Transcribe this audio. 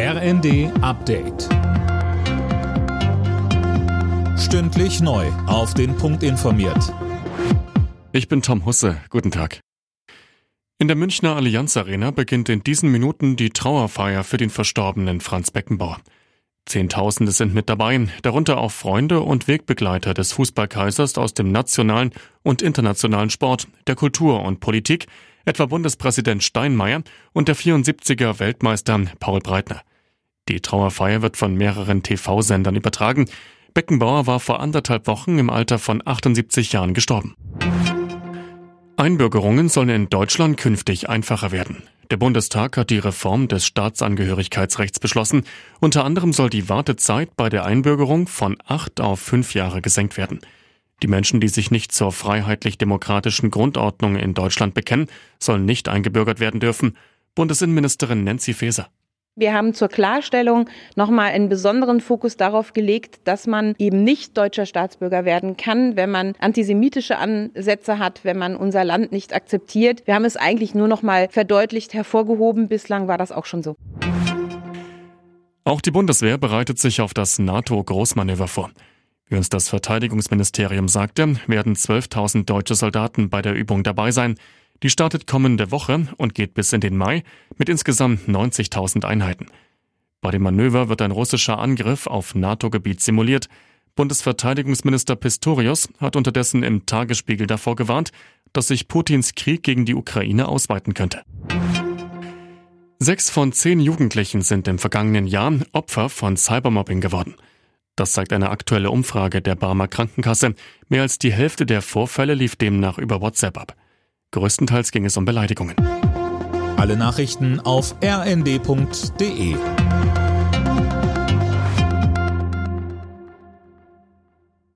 RND Update. Stündlich neu. Auf den Punkt informiert. Ich bin Tom Husse. Guten Tag. In der Münchner Allianz Arena beginnt in diesen Minuten die Trauerfeier für den verstorbenen Franz Beckenbauer. Zehntausende sind mit dabei, darunter auch Freunde und Wegbegleiter des Fußballkaisers aus dem nationalen und internationalen Sport, der Kultur und Politik, etwa Bundespräsident Steinmeier und der 74er Weltmeister Paul Breitner. Die Trauerfeier wird von mehreren TV-Sendern übertragen. Beckenbauer war vor anderthalb Wochen im Alter von 78 Jahren gestorben. Einbürgerungen sollen in Deutschland künftig einfacher werden. Der Bundestag hat die Reform des Staatsangehörigkeitsrechts beschlossen. Unter anderem soll die Wartezeit bei der Einbürgerung von acht auf fünf Jahre gesenkt werden. Die Menschen, die sich nicht zur freiheitlich-demokratischen Grundordnung in Deutschland bekennen, sollen nicht eingebürgert werden dürfen. Bundesinnenministerin Nancy Faeser. Wir haben zur Klarstellung nochmal einen besonderen Fokus darauf gelegt, dass man eben nicht deutscher Staatsbürger werden kann, wenn man antisemitische Ansätze hat, wenn man unser Land nicht akzeptiert. Wir haben es eigentlich nur nochmal verdeutlicht hervorgehoben. Bislang war das auch schon so. Auch die Bundeswehr bereitet sich auf das NATO-Großmanöver vor. Wie uns das Verteidigungsministerium sagte, werden 12.000 deutsche Soldaten bei der Übung dabei sein. Die startet kommende Woche und geht bis in den Mai mit insgesamt 90.000 Einheiten. Bei dem Manöver wird ein russischer Angriff auf NATO-Gebiet simuliert. Bundesverteidigungsminister Pistorius hat unterdessen im Tagesspiegel davor gewarnt, dass sich Putins Krieg gegen die Ukraine ausweiten könnte. Sechs von zehn Jugendlichen sind im vergangenen Jahr Opfer von Cybermobbing geworden. Das zeigt eine aktuelle Umfrage der Barmer Krankenkasse. Mehr als die Hälfte der Vorfälle lief demnach über WhatsApp ab. Größtenteils ging es um Beleidigungen. Alle Nachrichten auf rnd.de